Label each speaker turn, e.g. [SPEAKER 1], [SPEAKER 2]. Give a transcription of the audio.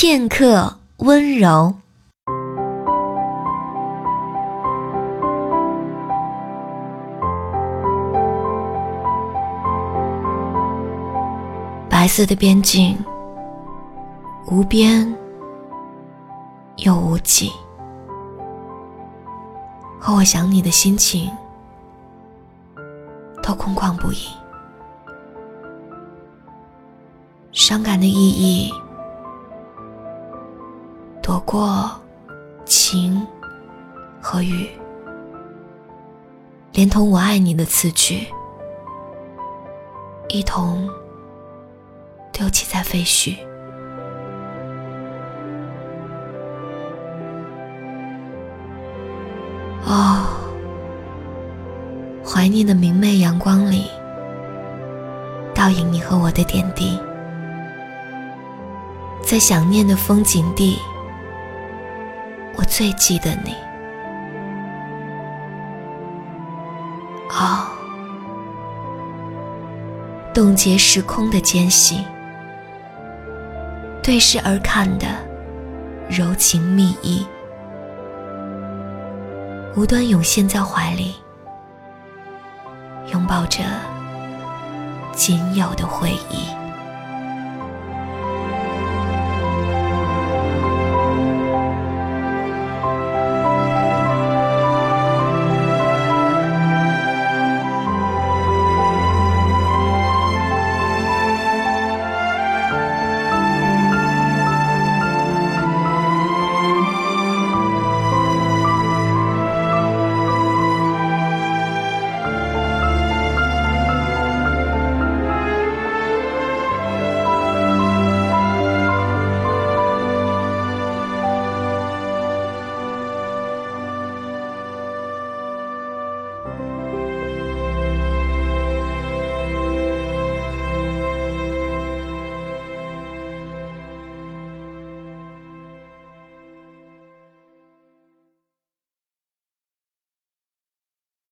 [SPEAKER 1] 片刻温柔。白色的边境，无边又无际，和我想你的心情都空旷不已。伤感的意义，躲过晴和雨，连同我爱你的词句，一同。丢弃在废墟。哦，怀念的明媚阳光里，倒映你和我的点滴。在想念的风景地，我最记得你。哦，冻结时空的间隙。对视而看的柔情蜜意，无端涌现在怀里，拥抱着仅有的回忆。